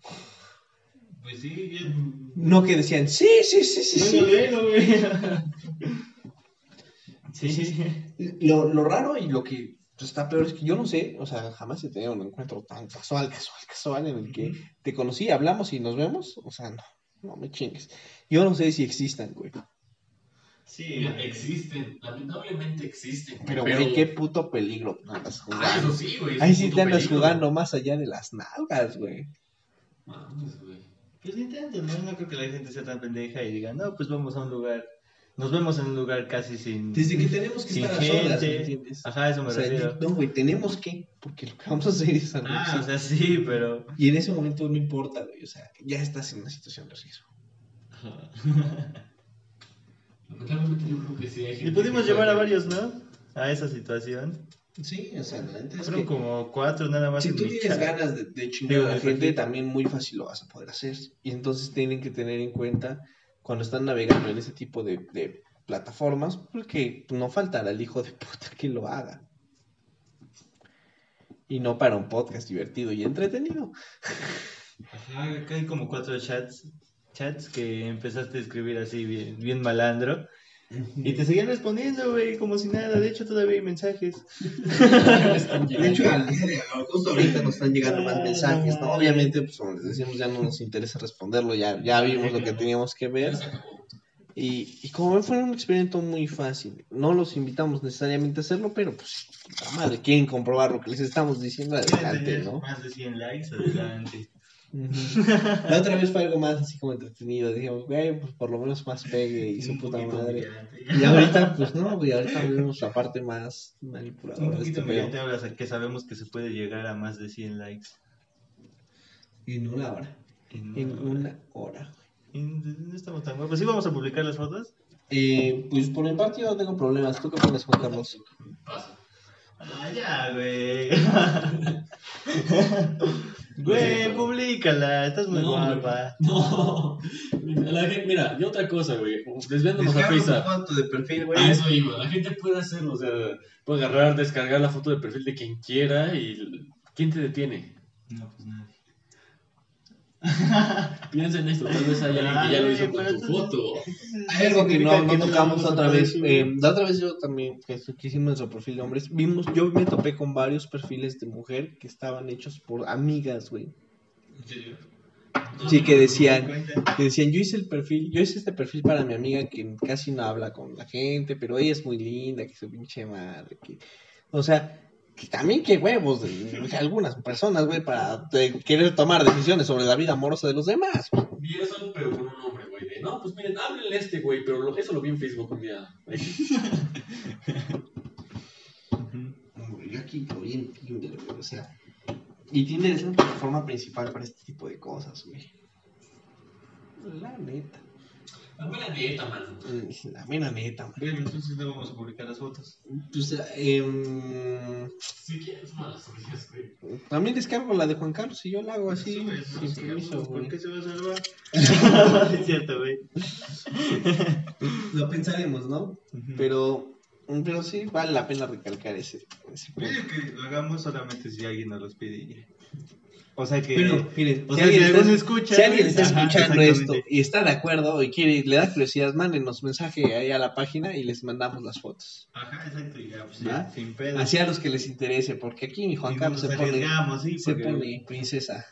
Pues sí, bien. No que decían, sí, sí, sí, sí, sí. Bueno, güey. Sí. Lo, lo raro y lo que está peor es que yo no sé, o sea, jamás he tenido un encuentro tan casual, casual, casual en el que te conocí, hablamos y nos vemos, o sea, no, no me chingues. Yo no sé si existan, güey. Sí, existen, lamentablemente existen. Pero, güey, qué puto peligro andas Ah, jugando. eso sí, güey. Ahí sí te andas peligro. jugando más allá de las nalgas, güey. Mames, güey. Pues intenten, ¿no? No creo que la gente sea tan pendeja y diga, no, pues vamos a un lugar. Nos vemos en un lugar casi sin. Desde que tenemos que sin estar a solas, ¿me gente. entiendes? Ajá, a eso me O sea, refiero. no, güey, tenemos que, porque lo que vamos a hacer es algo Ah, o sea, sí, pero. Y en ese momento no importa, güey, o sea, ya estás en una situación de riesgo. Lamentablemente yo creo que sí hay Y gente pudimos que llevar a puede- varios, ¿no? A esa situación. Sí, o sea, la neta es Fueron que como cuatro nada más. si tú tienes chat. ganas de, de chingar a la de gente, también muy fácil lo vas a poder hacer. Y entonces tienen que tener en cuenta cuando están navegando en ese tipo de, plataformas, porque no faltará el hijo de puta que lo haga. Y no para un podcast divertido y entretenido. Ajá, acá hay como cuatro chats. Chats que empezaste a escribir así bien malandro. Y te seguían respondiendo, güey, como si nada. De hecho, todavía hay mensajes. De hecho, al día de hoy, justo ahorita nos están llegando más mensajes, ¿no? Obviamente, pues como les decimos, ya no nos interesa responderlo, ya, ya vimos lo que teníamos que ver. Y, y como ven, fue un experimento muy fácil. No los invitamos necesariamente a hacerlo, pero pues, la madre, quieren comprobar lo que les estamos diciendo adelante, ¿no? Más de 100 likes, adelante. La otra vez fue algo más así como entretenido. Dijimos, güey, pues por lo menos más pegue y su Un puta madre. Y ahorita, pues no, güey, ahorita vemos la parte más Un manipuladora de poquito este pedo. humillante ahora que sabemos que se puede llegar a más de 100 likes. En una hora. En En una hora. Y no estamos tan guapos. ¿Sí vamos a publicar las fotos? Eh, pues por mi parte yo no tengo problemas. ¿Tú qué opinas, Juan Carlos? Pasa. Ah, ya, güey. Güey, públicala, estás muy No, guapa. No. Mira, la gente- mira, y otra cosa, güey. Desviándonos a Facebook. foto de perfil, A eso iba. La gente puede hacerlo, o sea, puede agarrar, descargar la foto de perfil de quien quiera y ¿quién te detiene? No, pues nadie. Piensa en esto, tal vez hay alguien que ya lo hizo con tu foto. Hay algo que no, no tocamos otra vez. Eh, la otra vez yo también, que, hicimos nuestro perfil de hombres, vimos, yo me topé con varios perfiles de mujer que estaban hechos por amigas, güey. ¿En serio? Sí, que decían, que decían, yo hice el perfil, yo hice este perfil para mi amiga que casi no habla con la gente, pero ella es muy linda, que su pinche madre, que... O sea, que también qué huevos de, de algunas personas, güey, para de querer tomar decisiones sobre la vida amorosa de los demás. güey. Vi eso, pero con un hombre, güey. De, no, pues miren, háblenle a este, güey, pero lo- eso lo vi en Facebook un día. Yo aquí lo vi en Tinder, güey, o sea... Y Tinder es la plataforma principal para este tipo de cosas, güey. La neta. La buena dieta, man. La mera neta, man. Bueno, entonces no vamos a publicar las fotos. Pues, em, Si quieres, malas orillas, güey. también descargo la de Juan Carlos y yo la hago así, Sube, no, sin sí, permiso, ¿Por güey. qué se va a salvar? es cierto, güey. Lo pensaremos, ¿no? Pero, pero sí vale la pena recalcar ese, ese punto. Que lo hagamos solamente si alguien nos los pide. O sea que. Pero, miren, o si sea, alguien si está- escucha. Si alguien está Ajá, escuchando esto y está de acuerdo y quiere, le da curiosidad, mándenos mensaje ahí a la página y les mandamos las fotos. Ajá, exacto, y ya, pues ya, sin pedo. Así a los que les interese, porque aquí Juan Carlos se pone, sí, se porque- pone princesa.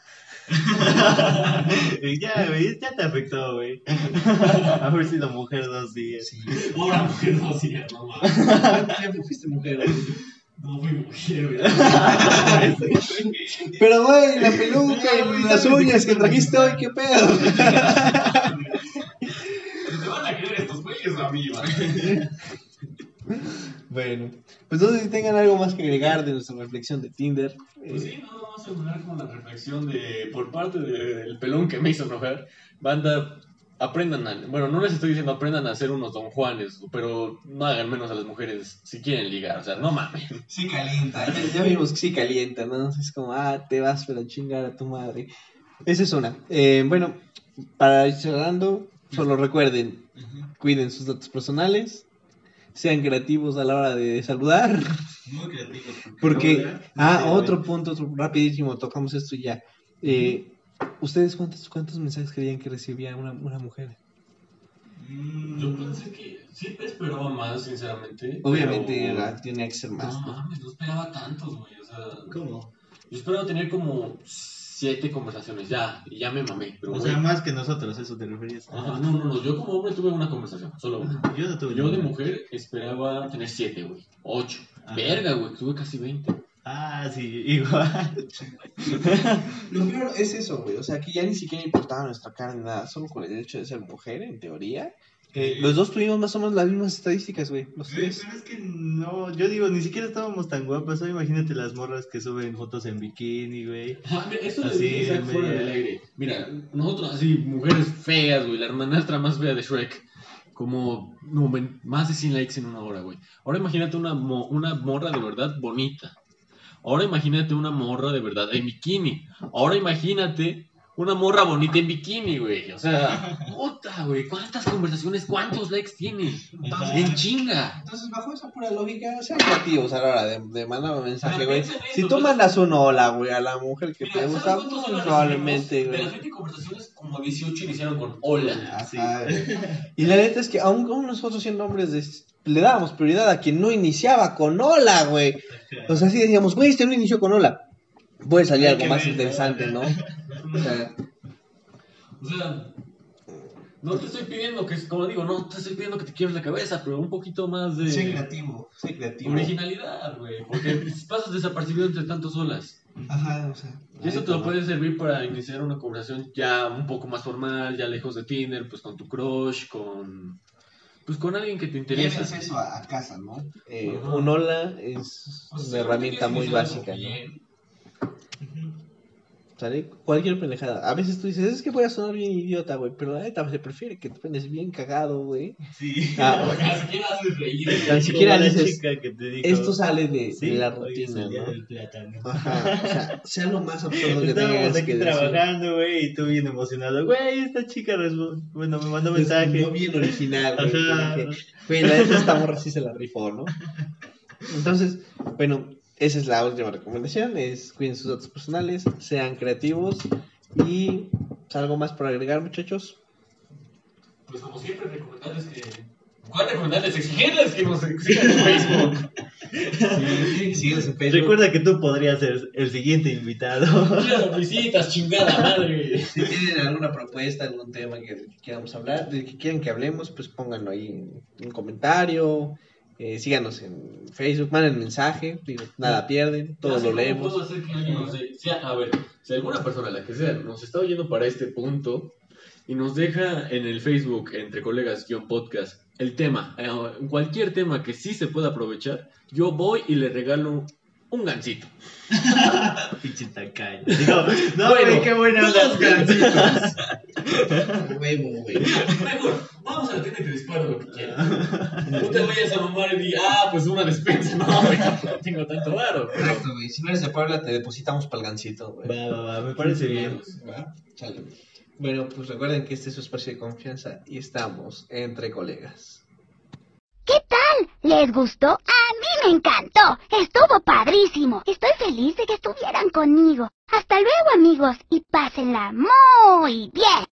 ya, güey, ya te afectó, güey. Haber sido mujer dos días. Sí. Ahora mujer hacía, no mames. Siempre fuiste mujer. No mujer. Pero, güey, la peluca y las uñas que trajiste hoy, qué pedo. ¿Te van a creer estos güeyes o a mí, va? Bueno, pues no sé si tengan algo más que agregar de nuestra reflexión de Tinder. Pues sí, no, vamos a terminar con la reflexión de, por parte de- del pelón que me hizo enojar. Banda, aprendan a, bueno, no les estoy diciendo aprendan a ser unos don Juanes, pero no hagan menos a las mujeres si quieren ligar, o sea, no mames. sí calienta, ya, ya vimos que sí calienta, ¿no? Es como, ah, te vas para chingar a tu madre. Esa es una. Eh, bueno, para ir cerrando, solo recuerden, cuiden sus datos personales, sean creativos a la hora de saludar. Muy creativos. Porque, ah, otro punto, otro, rapidísimo, tocamos esto y ya. Eh, ¿Ustedes cuántos, cuántos mensajes creían que recibía una, una mujer? Mm, Yo pensé que siempre esperaba más, sinceramente. Obviamente pero- era- tenía que ser más, No ¿no? mames, no esperaba tantos, güey, o sea... ¿Cómo? Yo esperaba tener como siete conversaciones, ya, y ya me mamé, pero O güey... sea, más que nosotros, eso te referías. Ajá, no, no, no, yo como hombre tuve una conversación, solo una. Yo no tuve Yo de mujer esperaba tener siete, güey, ocho. Ajá. Verga, güey, tuve casi veinte. Ah, sí, igual. Lo peor es eso, güey. O sea, que ya ni siquiera importaba nuestra cara ni nada. Solo con el hecho de ser mujer, en teoría. Eh, Sí. los dos tuvimos más o menos las mismas estadísticas, güey. Los Güey, tres. Pero es que no, yo digo, ni siquiera estábamos tan guapas. Ahora imagínate las morras que suben fotos en bikini, güey. Ah, mira, Eso Así, media- fuera del aire. Mira, nosotros así, mujeres feas, güey, la hermanastra más fea de Shrek. Como no, ven, más de 100 likes en una hora, güey. Ahora imagínate una, mo- una morra de verdad bonita. Ahora imagínate una morra de verdad en bikini. Ahora imagínate una morra bonita en bikini, güey. O sea, puta, güey. ¿Cuántas conversaciones, cuántos likes tiene? En chinga. Entonces, bajo esa pura lógica, sean creativos a la hora de, de mandar un mensaje, güey. Si tú mandas un hola, güey, a la mujer que Mira, te ¿sabes gusta, probablemente, recibimos? De güey. las 20 conversaciones, como 18 iniciaron con hola. Güey. Y la neta es que aún, aún nosotros siendo hombres de- le dábamos prioridad a quien no iniciaba con hola, güey. O sea, sí decíamos, güey, este no inició con hola. Puede salir algo más ver, interesante, ¿no? O sea, O sea, no te estoy pidiendo que, como digo, no te estoy pidiendo que te quiebres la cabeza, pero un poquito más de sé creativo, sé creativo. originalidad, güey. Porque pasas desapercibido entre tantos olas. Ajá, o sea. Y eso te lo puede servir para iniciar una conversación ya un poco más formal, ya lejos de Tinder, pues con tu crush, con. Pues con alguien que te interesa. Eso a, a casa, ¿no? Eh, un hola es O sea, una herramienta muy básica, ¿no? ¿Sale? Cualquier pendejada. A veces tú dices, es que voy a sonar bien idiota, güey. Pero la neta se prefiere que te pones bien cagado, güey. Sí. Ah, Ni siquiera haces reír. Tan siquiera dices, chica que te dijo, Esto sale de, "Sí, de la rutina, ¿no? del plátano. Ajá, o sea, sea lo más absurdo que Estábamos tengas aquí que trabajando, güey, y tú bien emocionado. Güey, esta chica, bueno, me mandó mensaje. Respondió bien original, güey. Güey, la neta esta morra sí se la rifó, ¿no? Entonces, bueno, esa es la última recomendación, es cuiden sus datos personales, sean creativos y algo más por agregar, muchachos. Pues como siempre, recomendarles que. ¿Cuál recomendarles? Exigirles que nos sigan en Facebook. Sí, síguenos en Facebook. Recuerda que tú podrías ser el siguiente invitado. Quiero visitas, chingada madre. Si tienen alguna propuesta, algún tema que, que queramos hablar, de que quieran que hablemos, pues pónganlo ahí en un comentario. Eh, síganos en Facebook, manden mensaje, digo, nada pierden, todos lo leemos. puedo hacer que alguien nos a ver, si alguna persona, la que sea, nos está oyendo para este punto y nos deja en el Facebook, entre colegas, guion podcast, el tema, eh, cualquier tema que sí se pueda aprovechar, yo voy y le regalo un gancito. Pinche tacaño. Digo, no, Bueno, güey, qué buena onda. dos gancitos. Huevo, güey. Mejor, vamos a la tienda y te disparo lo que quieras. No te vayas a mamar y di, ah, pues una despensa. No, güey, no tengo tanto varo. Exacto, güey. Si no eres de Puebla, te depositamos para el gancito, güey. Va, va, va, me parece bien. ¿Va? Chale. Bueno, pues recuerden que este es su espacio de confianza y estamos entre colegas. ¿Qué tal? ¿Les gustó? A mí me encantó. Estuvo padrísimo. Estoy feliz de que estuvieran conmigo. Hasta luego amigos y pásenla muy bien.